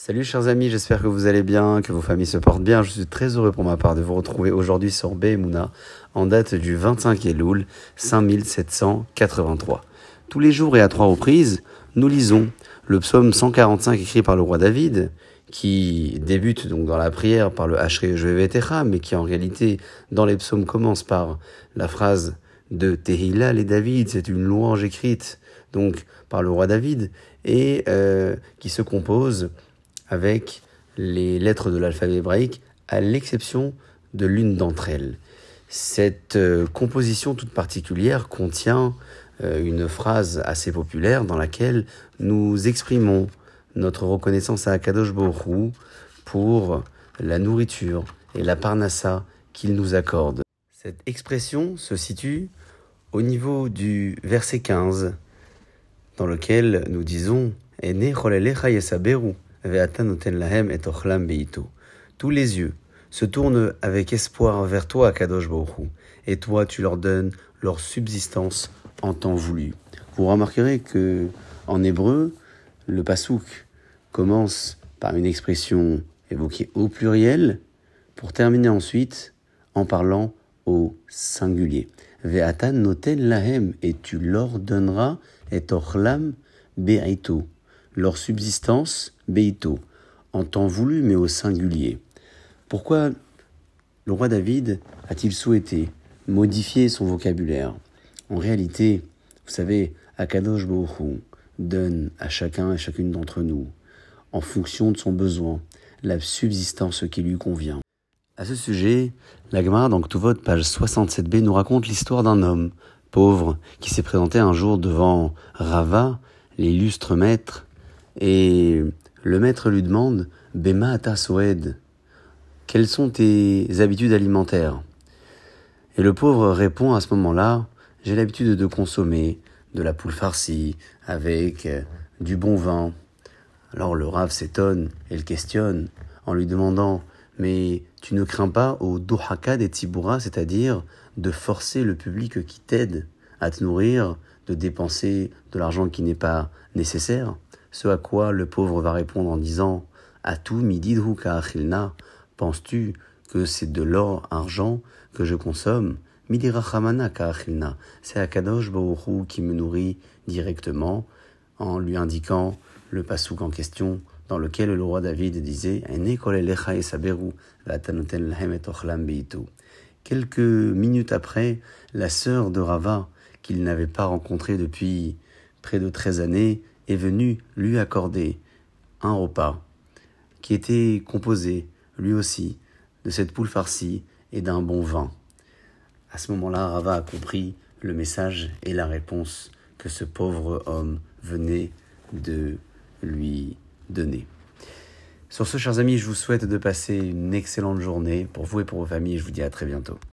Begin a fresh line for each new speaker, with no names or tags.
Salut chers amis, j'espère que vous allez bien, que vos familles se portent bien. Je suis très heureux pour ma part de vous retrouver aujourd'hui sur Behemuna en date du 25 Elul 5783. Tous les jours et à trois reprises, nous lisons le psaume 145 écrit par le roi David, qui débute donc dans la prière par le Hachre Vetecha, mais qui en réalité dans les psaumes commence par la phrase de Tehillah et David, c'est une louange écrite donc par le roi David et euh, qui se compose avec les lettres de l'alphabet hébraïque, à l'exception de l'une d'entre elles. Cette euh, composition toute particulière contient euh, une phrase assez populaire dans laquelle nous exprimons notre reconnaissance à Akadosh Borou pour la nourriture et la parnassa qu'il nous accorde. Cette expression se situe au niveau du verset 15, dans lequel nous disons Ene tous les yeux se tournent avec espoir vers toi, Kadosh Baruch et toi tu leur donnes leur subsistance en temps voulu. Vous remarquerez que en hébreu, le pasouk commence par une expression évoquée au pluriel pour terminer ensuite en parlant au singulier. Ve'atan noten lahem et tu leur donneras et ochlam be'ito leur subsistance, Beito, en temps voulu mais au singulier. Pourquoi le roi David a-t-il souhaité modifier son vocabulaire? En réalité, vous savez, Akadosh Baruch donne à chacun et chacune d'entre nous, en fonction de son besoin, la subsistance qui lui convient. À ce sujet, la Gemara dans Ktuvot, page 67b, nous raconte l'histoire d'un homme pauvre qui s'est présenté un jour devant Rava, l'illustre maître, et le maître lui demande Bema ata quelles sont tes habitudes alimentaires? Et le pauvre répond à ce moment-là J'ai l'habitude de consommer de la poule farcie avec euh, du bon vin. Alors le rave s'étonne et le questionne en lui demandant Mais tu ne crains pas au dohaka des tibouras, c'est-à-dire de forcer le public qui t'aide à te nourrir, de dépenser de l'argent qui n'est pas nécessaire? Ce à quoi le pauvre va répondre en disant Atu mididhu achilna, penses-tu que c'est de l'or, argent que je consomme? Midirachamana achilna, c'est Akadosh Baoru qui me nourrit directement en lui indiquant le pasouk en question dans lequel le roi David disait Quelques minutes après, la sœur de Rava, qu'il n'avait pas rencontrée depuis près de 13 années, est venu lui accorder un repas qui était composé, lui aussi, de cette poule farcie et d'un bon vin. À ce moment-là, Rava a compris le message et la réponse que ce pauvre homme venait de lui donner. Sur ce, chers amis, je vous souhaite de passer une excellente journée pour vous et pour vos familles. Je vous dis à très bientôt.